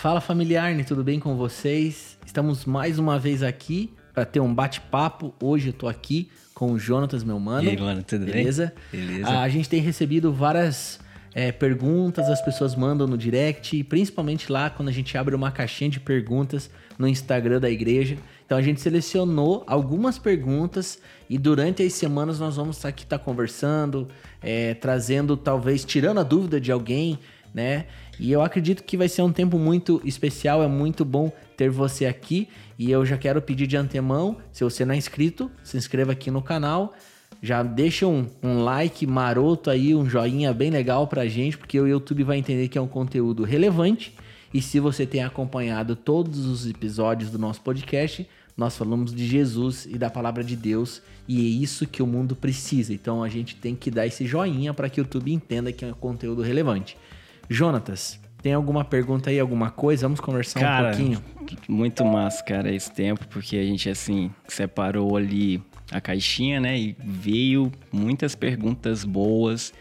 Fala familiar, tudo bem com vocês? Estamos mais uma vez aqui para ter um bate-papo. Hoje eu tô aqui com o Jonatas, meu mano. E aí, mano, tudo Beleza? bem? Beleza. A gente tem recebido várias é, perguntas, as pessoas mandam no direct, principalmente lá quando a gente abre uma caixinha de perguntas no Instagram da igreja. Então a gente selecionou algumas perguntas e durante as semanas nós vamos aqui estar tá conversando, é, trazendo, talvez, tirando a dúvida de alguém, né? E eu acredito que vai ser um tempo muito especial, é muito bom ter você aqui. E eu já quero pedir de antemão, se você não é inscrito, se inscreva aqui no canal. Já deixa um, um like maroto aí, um joinha bem legal pra gente, porque o YouTube vai entender que é um conteúdo relevante. E se você tem acompanhado todos os episódios do nosso podcast, nós falamos de Jesus e da palavra de Deus e é isso que o mundo precisa. Então a gente tem que dar esse joinha para que o YouTube entenda que é um conteúdo relevante. Jonatas, tem alguma pergunta aí, alguma coisa? Vamos conversar cara, um pouquinho. Muito massa, cara, esse tempo, porque a gente assim separou ali a caixinha, né? E veio muitas perguntas boas.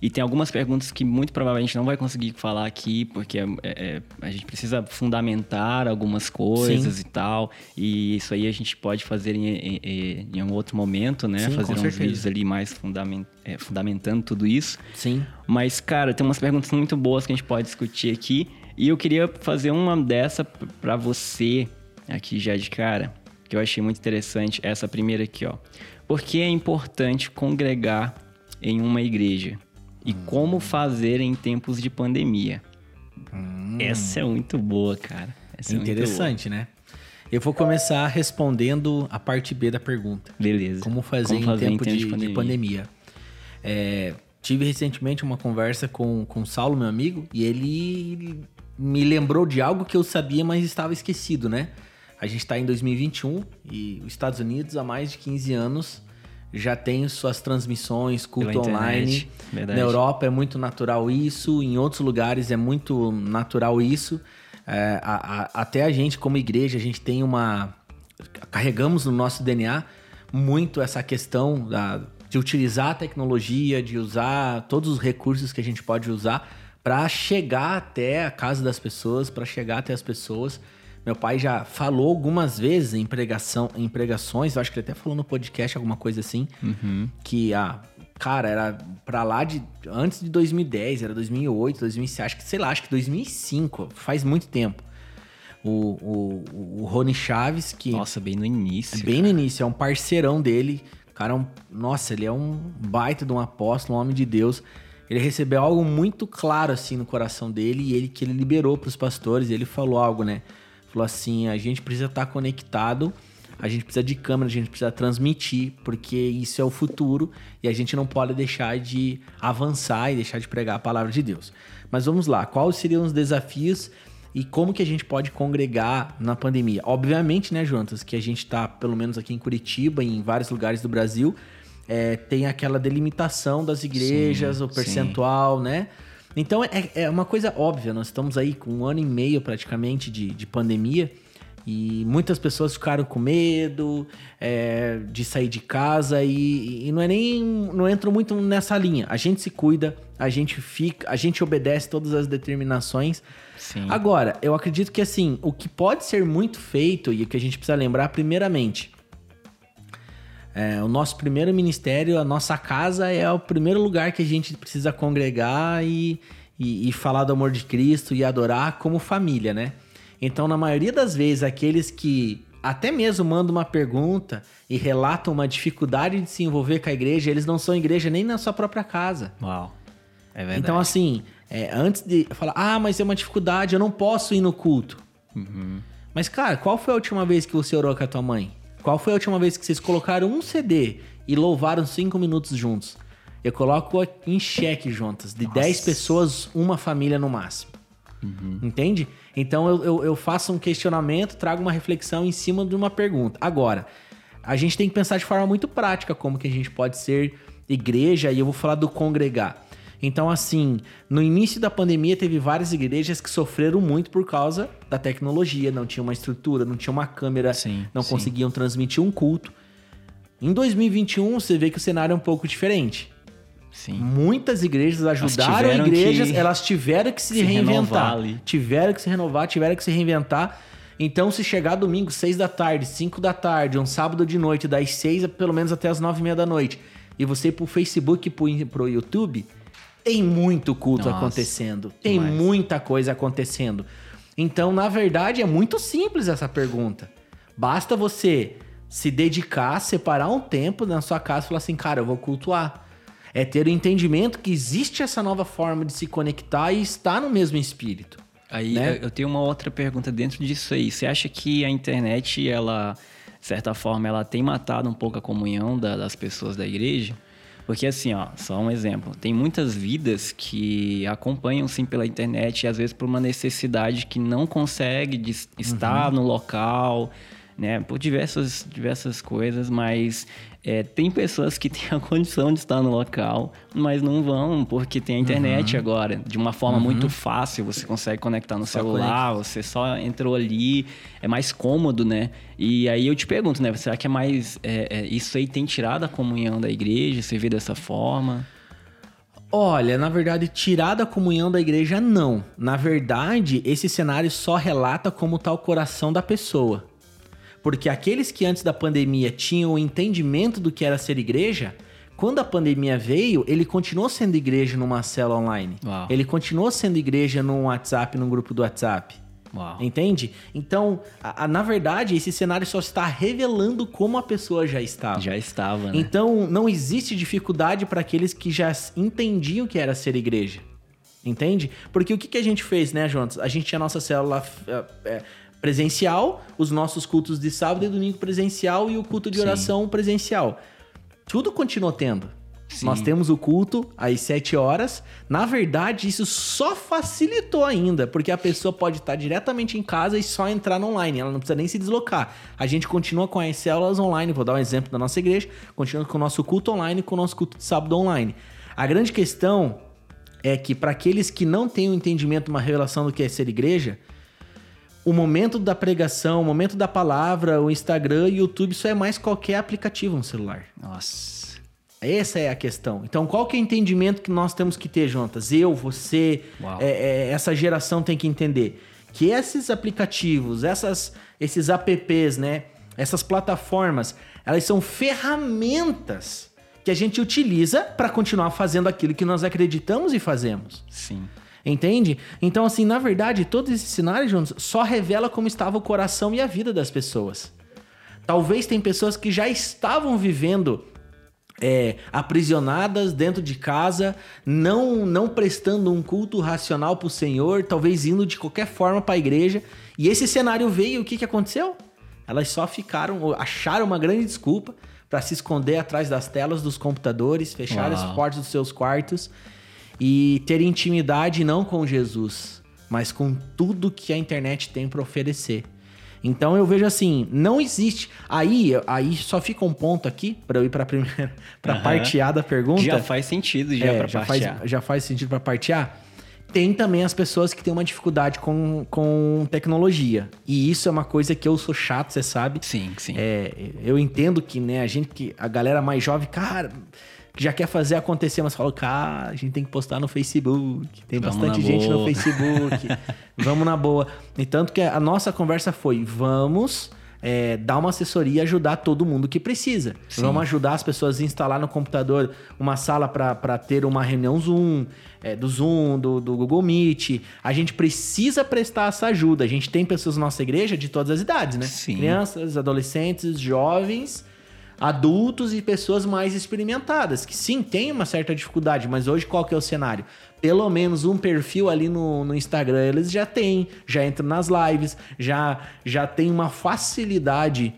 E tem algumas perguntas que muito provavelmente não vai conseguir falar aqui, porque é, é, a gente precisa fundamentar algumas coisas Sim. e tal. E isso aí a gente pode fazer em, em, em um outro momento, né? Sim, fazer uns certeza. vídeos ali mais fundament, é, fundamentando tudo isso. Sim. Mas, cara, tem umas perguntas muito boas que a gente pode discutir aqui. E eu queria fazer uma dessa para você aqui já de cara, que eu achei muito interessante. Essa primeira aqui, ó. Por que é importante congregar em uma igreja? E como fazer em tempos de pandemia. Hum. Essa é muito boa, cara. Essa Interessante, é né? Eu vou começar respondendo a parte B da pergunta. Beleza. Como fazer, como fazer em, tempo em tempo de, de pandemia. De pandemia. É, tive recentemente uma conversa com o Saulo, meu amigo, e ele me lembrou de algo que eu sabia, mas estava esquecido, né? A gente está em 2021 e os Estados Unidos há mais de 15 anos já tem suas transmissões, culto online. Verdade. Na Europa é muito natural isso, em outros lugares é muito natural isso. É, a, a, até a gente, como igreja, a gente tem uma. Carregamos no nosso DNA muito essa questão da, de utilizar a tecnologia, de usar todos os recursos que a gente pode usar para chegar até a casa das pessoas, para chegar até as pessoas. Meu pai já falou algumas vezes em, pregação, em pregações, eu acho que ele até falou no podcast alguma coisa assim, uhum. que, ah, cara, era pra lá de. Antes de 2010, era 2008, 2007, acho que, sei lá, acho que 2005, faz muito tempo. O, o, o Rony Chaves, que. Nossa, bem no início. Bem cara. no início, é um parceirão dele. Cara, é um, nossa, ele é um baita de um apóstolo, um homem de Deus. Ele recebeu algo muito claro assim no coração dele e ele que ele liberou para os pastores. ele falou algo, né? Falou assim: a gente precisa estar tá conectado, a gente precisa de câmera, a gente precisa transmitir, porque isso é o futuro e a gente não pode deixar de avançar e deixar de pregar a palavra de Deus. Mas vamos lá, quais seriam os desafios e como que a gente pode congregar na pandemia? Obviamente, né, Juntas, que a gente está, pelo menos aqui em Curitiba e em vários lugares do Brasil, é, tem aquela delimitação das igrejas, sim, o percentual, sim. né? Então é, é uma coisa óbvia, nós estamos aí com um ano e meio praticamente de, de pandemia e muitas pessoas ficaram com medo é, de sair de casa e, e, não é nem não entro muito nessa linha. A gente se cuida, a gente fica, a gente obedece todas as determinações. Sim. Agora, eu acredito que assim, o que pode ser muito feito e o que a gente precisa lembrar primeiramente, é, o nosso primeiro ministério, a nossa casa é o primeiro lugar que a gente precisa congregar e, e, e, falar do amor de Cristo e adorar como família, né? Então, na maioria das vezes, aqueles que até mesmo mandam uma pergunta e relatam uma dificuldade de se envolver com a igreja, eles não são igreja nem na sua própria casa. Uau. É verdade. Então, assim, é, antes de falar, ah, mas é uma dificuldade, eu não posso ir no culto. Uhum. Mas, cara, qual foi a última vez que você orou com a tua mãe? Qual foi a última vez que vocês colocaram um CD e louvaram cinco minutos juntos? Eu coloco em xeque juntas. De 10 pessoas, uma família no máximo. Uhum. Entende? Então eu, eu, eu, faço um questionamento, trago uma reflexão em cima de uma pergunta. Agora, a gente tem que pensar de forma muito prática como que a gente pode ser igreja, e eu vou falar do congregar. Então, assim, no início da pandemia teve várias igrejas que sofreram muito por causa da tecnologia, não tinha uma estrutura, não tinha uma câmera, sim, não sim. conseguiam transmitir um culto. Em 2021, você vê que o cenário é um pouco diferente. Sim. Muitas igrejas ajudaram tiveram igrejas, que elas tiveram que se, se reinventar. Tiveram que se renovar, tiveram que se reinventar. Então, se chegar domingo, seis da tarde, cinco da tarde, um sábado de noite, das seis a- pelo menos até as nove e meia da noite, e você ir pro Facebook e pro, pro YouTube, tem muito culto Nossa, acontecendo. Tem demais. muita coisa acontecendo. Então, na verdade, é muito simples essa pergunta. Basta você se dedicar, separar um tempo na sua casa e falar assim, cara, eu vou cultuar. É ter o entendimento que existe essa nova forma de se conectar e estar no mesmo espírito. Aí né? eu- eu tenho uma outra pergunta dentro disso aí. Você acha que a internet, ela, de certa forma, ela tem matado um pouco a comunhão da- das pessoas da igreja? Porque assim, ó, só um exemplo. Tem muitas vidas que acompanham sim pela internet e às vezes por uma necessidade que não consegue de estar Uhum. no local, né? Por diversas, diversas coisas, mas é, tem pessoas que têm a condição de estar no local, mas não vão porque tem a internet Uhum. agora. De uma forma muito fácil, você consegue conectar no Só celular, você só entrou ali, é mais cômodo, né? E aí eu te pergunto, né? Será que é mais. é, é, isso aí tem tirado a comunhão da igreja? Você vê dessa forma? Olha, na verdade, tirar da comunhão da igreja, não. Na verdade, esse cenário só relata como está o coração da pessoa. Porque aqueles que antes da pandemia tinham o entendimento do que era ser igreja, quando a pandemia veio, ele continuou sendo igreja numa célula online. Uau. Ele continuou sendo igreja num WhatsApp, num grupo do WhatsApp. Uau. Entende? Então, a- a- na verdade, esse cenário só está revelando como a pessoa já estava. Já estava, né? Então, não existe dificuldade para aqueles que já entendiam o que era ser igreja. Entende? Porque o que, que a gente fez, né, Jonas? A gente tinha a nossa célula é, é, presencial, os nossos cultos de sábado e domingo presencial e o culto de Sim. oração presencial. Tudo continuou tendo. Sim. Nós temos o culto às 7 horas. Na verdade, isso só facilitou ainda, porque a pessoa pode estar diretamente em casa e só entrar no online. Ela não precisa nem se deslocar. A gente continua com as células online. Vou dar um exemplo da nossa igreja. Continua com o nosso culto online e com o nosso culto de sábado online. A grande questão é que para aqueles que não têm o entendimento, uma revelação do que é ser igreja, o momento da pregação, o momento da palavra, o Instagram, o YouTube, isso é mais qualquer aplicativo no celular. Nossa. Essa é a questão. Então, qual que é o entendimento que nós temos que ter, Jontas? Eu, você, é, é, essa geração tem que entender que esses aplicativos, essas, esses apps, né? Essas plataformas, elas são ferramentas que a gente utiliza para continuar fazendo aquilo que nós acreditamos e fazemos. Sim. Entende? Então, assim, na verdade, todos esses cenários, Jonas, só revela como estava o coração e a vida das pessoas. Talvez tem pessoas que já estavam vivendo é, aprisionadas dentro de casa, não não prestando um culto racional para o Senhor, talvez indo de qualquer forma para a igreja. E esse cenário veio, e o que, que aconteceu? Elas só ficaram, acharam uma grande desculpa para se esconder atrás das telas dos computadores, fechar as Uau. portas dos seus quartos e ter intimidade não com Jesus, mas com tudo que a internet tem para oferecer. Então eu vejo assim, não existe. Aí, aí só fica um ponto aqui para eu ir para a primeira, para Aham. parte A da pergunta. Já faz sentido já É, pra já faz, partear. já faz sentido para partear. Tem também as pessoas que têm uma dificuldade com, com tecnologia. E isso é uma coisa que eu sou chato, você sabe. Sim, sim. É, eu entendo que, né, a gente que a galera mais jovem, cara, já quer fazer acontecer, mas fala, cara, a gente tem que postar no Facebook, tem Vamos bastante gente no boa. Facebook, vamos na boa. E tanto que a nossa conversa foi, vamos é, dar uma assessoria e ajudar todo mundo que precisa. Sim. Vamos ajudar as pessoas a instalar no computador uma sala para ter uma reunião Zoom, é, do Zoom, do, do Google Meet. A gente precisa prestar essa ajuda. A gente tem pessoas na nossa igreja de todas as idades, né? Sim. Crianças, adolescentes, jovens, adultos e pessoas mais experimentadas, que sim, tem uma certa dificuldade, mas hoje qual que é o cenário? Pelo menos um perfil ali no, no Instagram eles já têm, já entram nas lives, já, já tem uma facilidade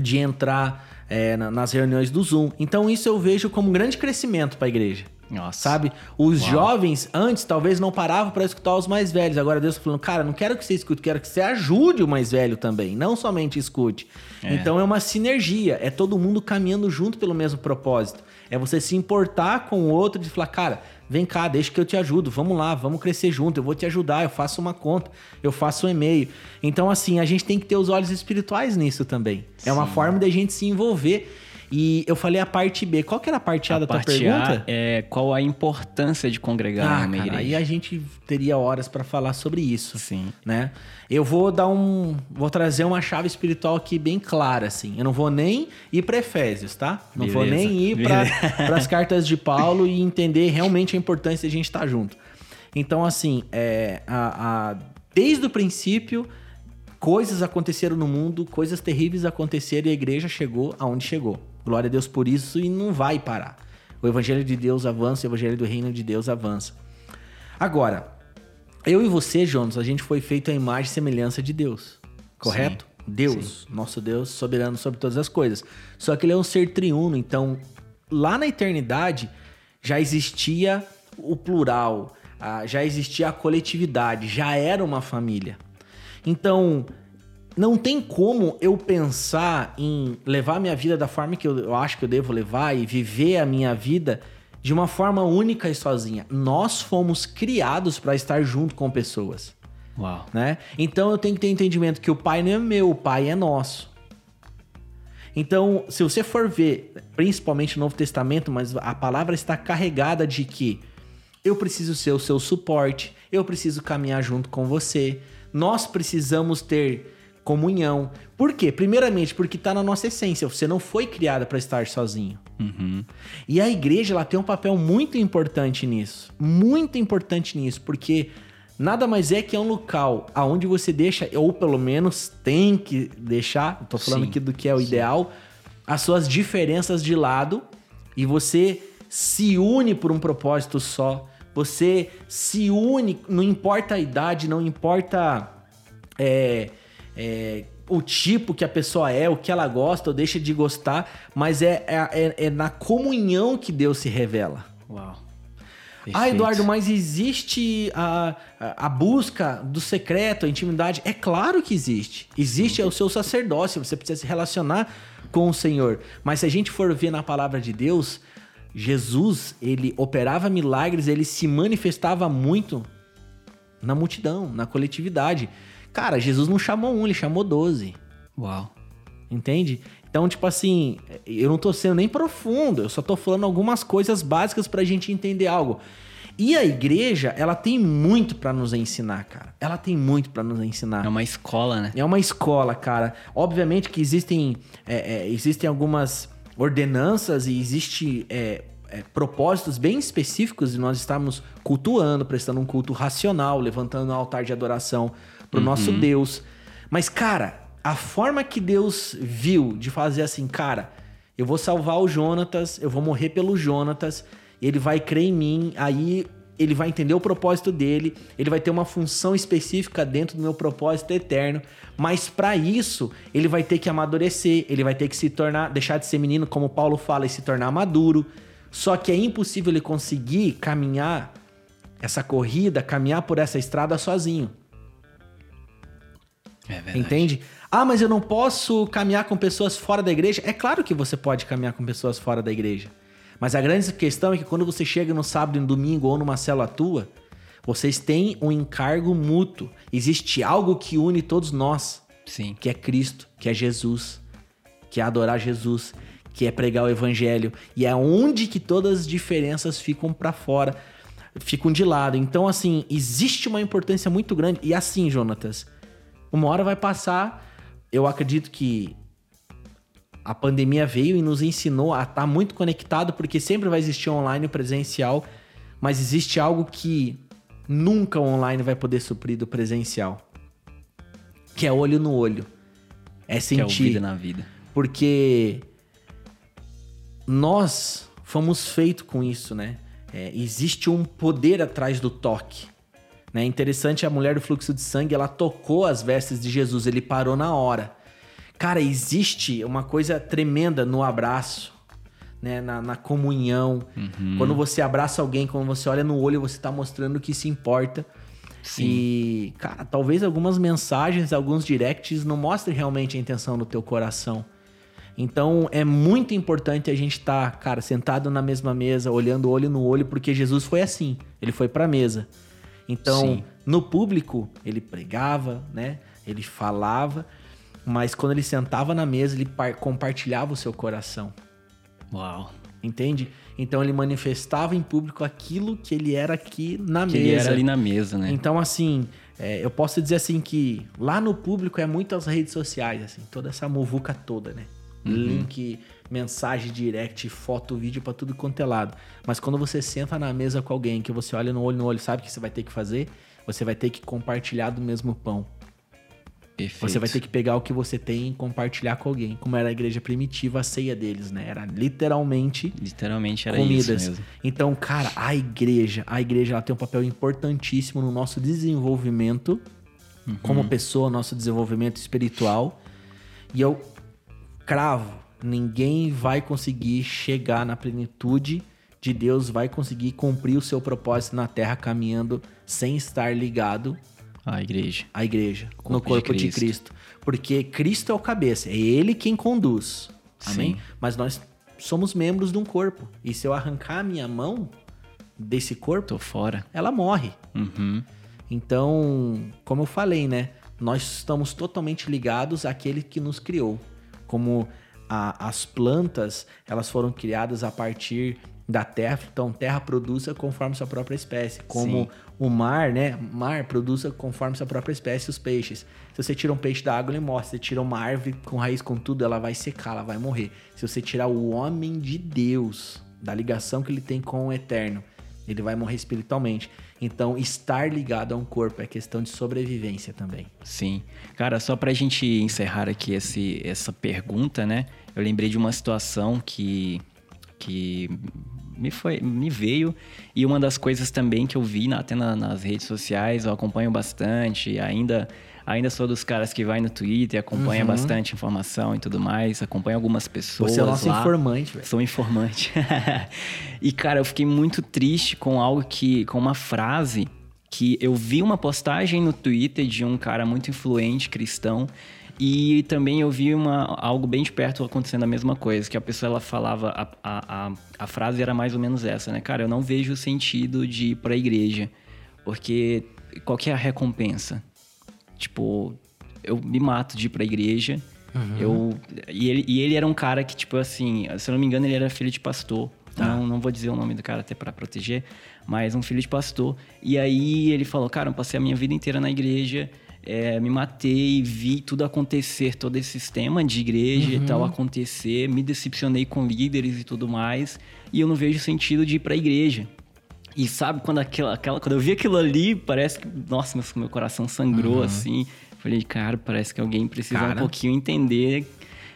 de entrar é, na- nas reuniões do Zoom. Então isso eu vejo como um grande crescimento para a igreja. Nossa. Sabe? Os Uau. jovens antes talvez não paravam para escutar os mais velhos. Agora Deus tá falando, cara, não quero que você escute, quero que você ajude o mais velho também, não somente escute. É. Então é uma sinergia, é todo mundo caminhando junto pelo mesmo propósito. É você se importar com o outro de falar, cara, vem cá, deixa que eu te ajudo, vamos lá, vamos crescer junto, eu vou te ajudar, eu faço uma conta, eu faço um e-mail. Então assim, a gente tem que ter os olhos espirituais nisso também. É uma Sim. forma da gente se envolver. E eu falei a parte B. Qual que era a parte A a da tua parte pergunta? A é qual a importância de congregar Ah, numa cara, igreja. aí a gente teria horas para falar sobre isso. Sim. né? Eu vou dar um, vou trazer uma chave espiritual aqui bem clara, assim. Eu não vou nem ir para Efésios, tá? Não vou Beleza, nem ir para as cartas de Paulo e entender realmente a importância de a gente estar junto. Então, assim, é, a, a- desde o princípio, coisas aconteceram no mundo, coisas terríveis aconteceram e a igreja chegou aonde chegou. Glória a Deus por isso e não vai parar. O evangelho de Deus avança, o evangelho do reino de Deus avança. Agora, eu e você, Jonas, a gente foi feito à imagem e semelhança de Deus. Correto? Deus, nosso Deus, soberano sobre todas as coisas. Só que ele é um ser triuno, então lá na eternidade já existia o plural, já existia a coletividade, já era uma família. Então, não tem como eu pensar em levar a minha vida da forma que eu, eu acho que eu devo levar e viver a minha vida de uma forma única e sozinha. Nós fomos criados para estar junto com pessoas, Uau. né? Então eu tenho que ter entendimento que o pai não é meu, o pai é nosso. Então, se você for ver, principalmente no Novo Testamento, mas a palavra está carregada de que eu preciso ser o seu suporte, eu preciso caminhar junto com você, nós precisamos ter comunhão. Por quê? Primeiramente, porque está na nossa essência. Você não foi criada para estar sozinho. Uhum. E a igreja ela tem um papel muito importante nisso. Muito importante nisso, porque nada mais é que é um local aonde você deixa, ou pelo menos tem que deixar, tô falando Sim, aqui do que é o ideal, as suas diferenças de lado e você se une por um propósito só. Você se une, não importa a idade, não importa é, é, o tipo que a pessoa é, o que ela gosta ou deixa de gostar, mas é, é, é- é na comunhão que Deus se revela. Uau. Ah, Perfeito. Eduardo, mas existe a, a, a busca do secreto, a intimidade? É claro que existe. Existe é o seu sacerdócio, você precisa se relacionar com o Senhor. Mas se a gente for ver na palavra de Deus, Jesus, ele operava milagres, ele se manifestava muito na multidão, na coletividade. Cara, Jesus não chamou um, ele chamou doze. Uau. Entende? Então, tipo assim, eu não tô sendo nem profundo, eu só tô falando algumas coisas básicas pra gente entender algo. E a igreja, ela tem muito pra nos ensinar, cara. Ela tem muito pra nos ensinar. É uma escola, né? É uma escola, cara. Obviamente que existem, é, é, existem algumas ordenanças e existe é, é, propósitos bem específicos de nós estarmos cultuando, prestando um culto racional, levantando um altar de adoração pro nosso Deus. Mas, cara, a forma que Deus viu de fazer assim, cara, eu vou salvar o Jonatas, eu vou morrer pelo Jonatas, ele vai crer em mim, aí ele vai entender o propósito dele, ele vai ter uma função específica dentro do meu propósito eterno, mas para isso ele vai ter que amadurecer, ele vai ter que se tornar, deixar de ser menino, como Paulo fala, e se tornar maduro. Só que é impossível ele conseguir caminhar essa corrida, caminhar por essa estrada sozinho. É. Entende? Ah, mas eu não posso caminhar com pessoas fora da igreja. É claro que você pode caminhar com pessoas fora da igreja. Mas a grande questão é que quando você chega no sábado e no domingo ou numa célula tua, vocês têm um encargo mútuo. Existe algo que une todos nós, Sim. que é Cristo, que é Jesus, que é adorar Jesus, que é pregar o evangelho. E é onde que todas as diferenças ficam pra fora, ficam de lado. Então, assim, existe uma importância muito grande. E assim, Jonatas, uma hora vai passar. Eu acredito que a pandemia veio e nos ensinou a estar muito conectado, porque sempre vai existir online e presencial, mas existe algo que nunca o online vai poder suprir do presencial, que é olho no olho. É Que é sentir. vida na vida. Porque nós fomos feitos com isso, né? É, existe um poder atrás do toque. Né? Interessante, a mulher do fluxo de sangue, ela tocou as vestes de Jesus, ele parou na hora. Cara, existe uma coisa tremenda no abraço, né? na, na comunhão. Quando você abraça alguém, quando você olha no olho, você tá mostrando que se importa. Sim. E, cara, talvez algumas mensagens, alguns directs não mostrem realmente a intenção do teu coração. Então é muito importante a gente estar, cara, sentado na mesma mesa, olhando olho no olho, porque Jesus foi assim. Ele foi pra mesa. Então, Sim. no público, ele pregava, né? Ele falava, mas quando ele sentava na mesa, ele par- compartilhava o seu coração. Uau. Entende? Então ele manifestava em público aquilo que ele era aqui na Que mesa. ele era ali na mesa, né? Então, assim, é, eu posso dizer assim que lá no público é muito as redes sociais, assim, toda essa muvuca toda, né? Uhum. Link, mensagem direct, foto, vídeo pra tudo quanto é lado. Mas quando você senta na mesa com alguém, que você olha no olho no olho, sabe o que você vai ter que fazer? Você vai ter que compartilhar do mesmo pão. Perfeito. Você vai ter que pegar o que você tem e compartilhar com alguém. Como era a igreja primitiva, a ceia deles, né? Era literalmente Literalmente era comidas. isso mesmo. Então, cara, a igreja, a igreja ela tem um papel importantíssimo no nosso desenvolvimento Uhum. como pessoa, nosso desenvolvimento espiritual. E eu cravo, ninguém vai conseguir chegar na plenitude de Deus, vai conseguir cumprir o seu propósito na terra caminhando sem estar ligado A igreja. à igreja, Corpo no de corpo de Cristo. Cristo. Porque Cristo é o cabeça, é ele quem conduz. Amém? Sim. Mas nós somos membros de um corpo. E se eu arrancar a minha mão desse corpo, Tô fora. ela morre. Uhum. Então, como eu falei, né? Nós estamos totalmente ligados àquele que nos criou. Como a- as plantas, elas foram criadas a partir da terra, então terra produza conforme sua própria espécie. Como Sim. o mar, né? Mar produza conforme sua própria espécie os peixes. Se você tira um peixe da água, ele morre. Se você tira uma árvore com raiz com tudo, ela vai secar, ela vai morrer. Se você tirar o homem de Deus, da ligação que ele tem com o eterno, ele vai morrer espiritualmente. Então, estar ligado a um corpo é questão de sobrevivência também. Sim. Cara, só pra gente encerrar aqui esse, essa pergunta, né? Eu lembrei de uma situação que, que me, foi, me veio. E uma das coisas também que eu vi na- até na- nas redes sociais, eu acompanho bastante. Ainda, ainda sou dos caras que vai no Twitter, acompanha bastante informação e tudo mais. Acompanho algumas pessoas. Uhum. Você é nosso lá. informante, velho. Sou informante. e, cara, eu fiquei muito triste com algo que. com uma frase que eu vi uma postagem no Twitter de um cara muito influente, cristão. E também eu vi uma, algo bem de perto acontecendo a mesma coisa, que a pessoa ela falava, a, a, a, frase era mais ou menos essa, né? Cara, eu não vejo o sentido de ir pra igreja, porque qual que é a recompensa? Tipo, eu me mato de ir pra igreja. Eu, e, ele, e ele era um cara que, tipo assim, se eu não me engano, ele era filho de pastor. Não, não vou dizer o nome do cara até pra proteger, mas um filho de pastor. E aí ele falou: Cara, eu passei a minha vida inteira na igreja, é, me matei, vi tudo acontecer, todo esse sistema de igreja e tal acontecer, me decepcionei com líderes e tudo mais, e eu não vejo sentido de ir pra igreja. E sabe quando aquela, aquela quando eu vi aquilo ali, parece que, nossa, meu, meu coração sangrou assim. Falei, cara, parece que alguém precisa Cara. um pouquinho entender.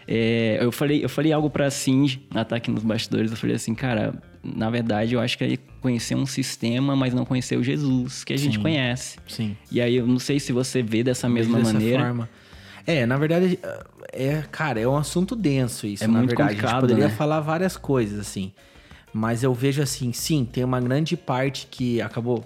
É, eu falei, eu falei algo pra Cindy, na ataque nos bastidores, eu falei assim, cara, na verdade eu acho que é conhecer um sistema, mas não conhecer o Jesus que a gente Sim. conhece. Sim. E aí eu não sei se você vê dessa mesma Dessa maneira. forma. É, na verdade, é, cara, é um assunto denso isso, É na muito verdade. a gente complicado, poderia né? falar várias coisas, assim. Mas eu vejo assim, sim, tem uma grande parte que acabou,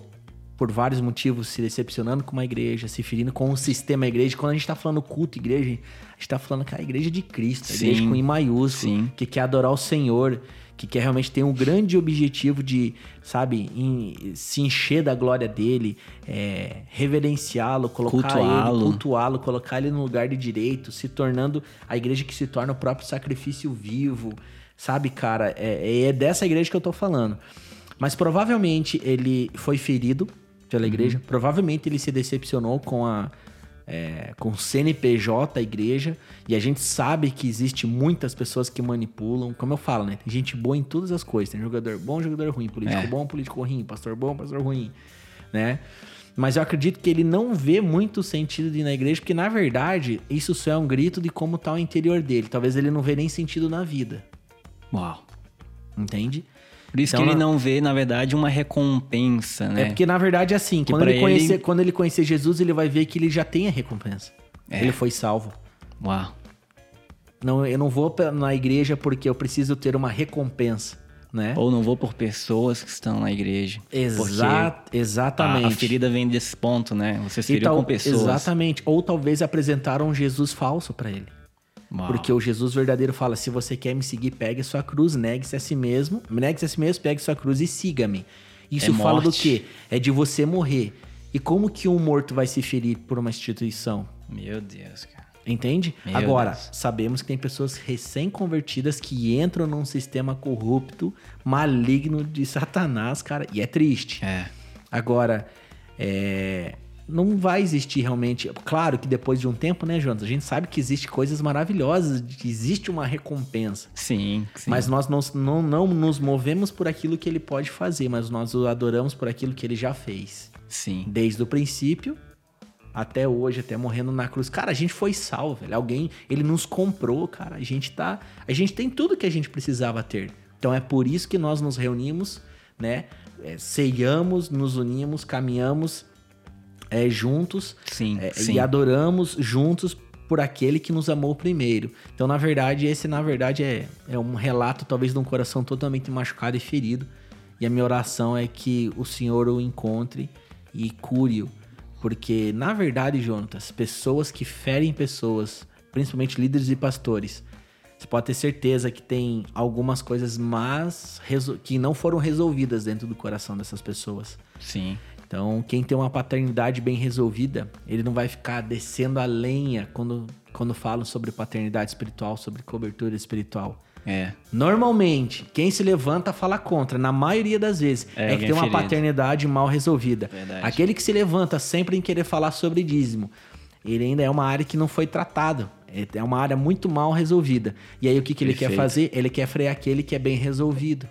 por vários motivos, se decepcionando com uma igreja, se ferindo com o sistema igreja. Quando a gente tá falando culto igreja, a gente tá falando que é a igreja de Cristo, a igreja Sim, com I maiúsculo, sim. que quer adorar o Senhor, que quer realmente ter um grande objetivo de, sabe, em- se encher da glória dele, é, reverenciá-lo, colocar Cultuá-lo. ele, cultuá-lo, colocar ele no lugar de direito, se tornando a igreja que se torna o próprio sacrifício vivo, sabe, cara? É, é dessa igreja que eu tô falando. Mas provavelmente ele foi ferido pela igreja, provavelmente ele se decepcionou com a é, com o CNPJ da igreja, e a gente sabe que existe muitas pessoas que manipulam, como eu falo, né? Tem gente boa em todas as coisas, tem jogador bom, jogador ruim, político É. bom, político ruim, pastor bom, pastor ruim, né? Mas eu acredito que ele não vê muito sentido de ir na igreja, porque na verdade isso só é um grito de como tá o interior dele. Talvez ele não vê nem sentido na vida, Uau. entende? Por isso Então, que ele não vê, na verdade, uma recompensa, né? É porque na verdade é assim, quando ele, conhecer, ele- quando ele conhecer Jesus, ele vai ver que ele já tem a recompensa. É. Ele foi salvo. Uau. Não, eu não vou na igreja porque eu preciso ter uma recompensa, né? Ou não vou por pessoas que estão na igreja. Exa Porque a, exatamente. a ferida vem desse ponto, né? Você se E feriu tal- com pessoas. Exatamente. Ou talvez apresentaram um Jesus falso pra ele. Uau. Porque o Jesus verdadeiro fala: se você quer me seguir, pegue sua cruz, negue-se a si mesmo, negue-se a si mesmo, pegue sua cruz e siga-me. Isso É fala do morte. quê? É de você morrer. E como que um morto vai se ferir por uma instituição? Meu Deus, cara. Entende? Meu Agora, Deus. sabemos que tem pessoas recém-convertidas que entram num sistema corrupto, maligno de Satanás, cara, e é triste. É. Agora, é, não vai existir realmente. Claro que depois de um tempo, né, Jonas? A gente sabe que existe coisas maravilhosas, que existe uma recompensa. Sim, sim. Mas nós não, não, não nos movemos por aquilo que ele pode fazer, mas nós o adoramos por aquilo que ele já fez. Sim. Desde o princípio até hoje, até morrendo na cruz. Cara, a gente foi salvo, velho. Alguém, ele nos comprou, cara. A gente tá. A gente tem tudo que a gente precisava ter. Então é por isso que nós nos reunimos, né? É, ceiamos, nos unimos, caminhamos é, juntos Sim, é, sim. e adoramos juntos por aquele que nos amou primeiro. Então, na verdade, esse na verdade é, é um relato talvez de um coração totalmente machucado e ferido. E a minha oração é que o Senhor o encontre e cure-o. Porque, na verdade, Jonatas, pessoas que ferem pessoas, principalmente líderes e pastores, você pode ter certeza que tem algumas coisas más que não foram resolvidas dentro do coração dessas pessoas. Sim. Então, quem tem uma paternidade bem resolvida, ele não vai ficar descendo a lenha quando, quando falam sobre paternidade espiritual, sobre cobertura espiritual. É. Normalmente, quem se levanta fala contra, na maioria das vezes, É, é, que tem uma ferido. paternidade mal resolvida. Verdade. Aquele que se levanta sempre em querer falar sobre dízimo, ele ainda é uma área que não foi tratado. É uma área muito mal resolvida. E aí o que, que ele quer Perfeito. fazer? Ele quer frear aquele que é bem resolvido.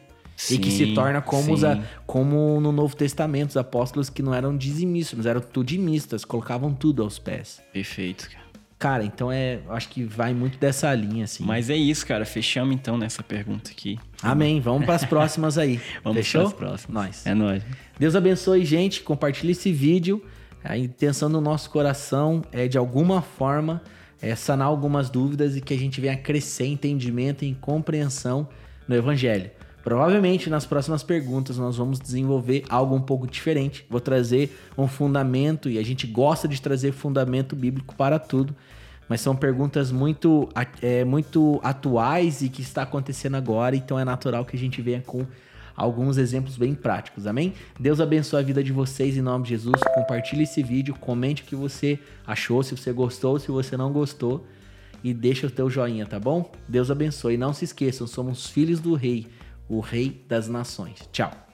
E que se Sim, torna como, os sim. como no Novo Testamento, os apóstolos que não eram dizimistas, eram tudimistas, colocavam tudo aos pés. Perfeito, cara. Cara, então é. Acho que vai muito dessa linha, assim. Mas é isso, cara. Fechamos então nessa pergunta aqui. Amém. Vamos para as próximas aí. Vamos Fechou? para as próximas. Nós. É nóis. Deus abençoe, gente. Compartilhe esse vídeo. A intenção do nosso coração é, de alguma forma, é, sanar algumas dúvidas e que a gente venha crescer em entendimento e em compreensão no Evangelho. Provavelmente nas próximas perguntas nós vamos desenvolver algo um pouco diferente. Vou trazer um fundamento e a gente gosta de trazer fundamento bíblico para tudo. Mas são perguntas muito, é, muito atuais e que está acontecendo agora, então é natural que a gente venha com alguns exemplos bem práticos, amém? Deus abençoe a vida de vocês em nome de Jesus. Compartilhe esse vídeo, comente o que você achou, se você gostou, se você não gostou e deixa o teu joinha, tá bom? Deus abençoe. E não se esqueçam, somos filhos do rei, o rei das nações. Tchau.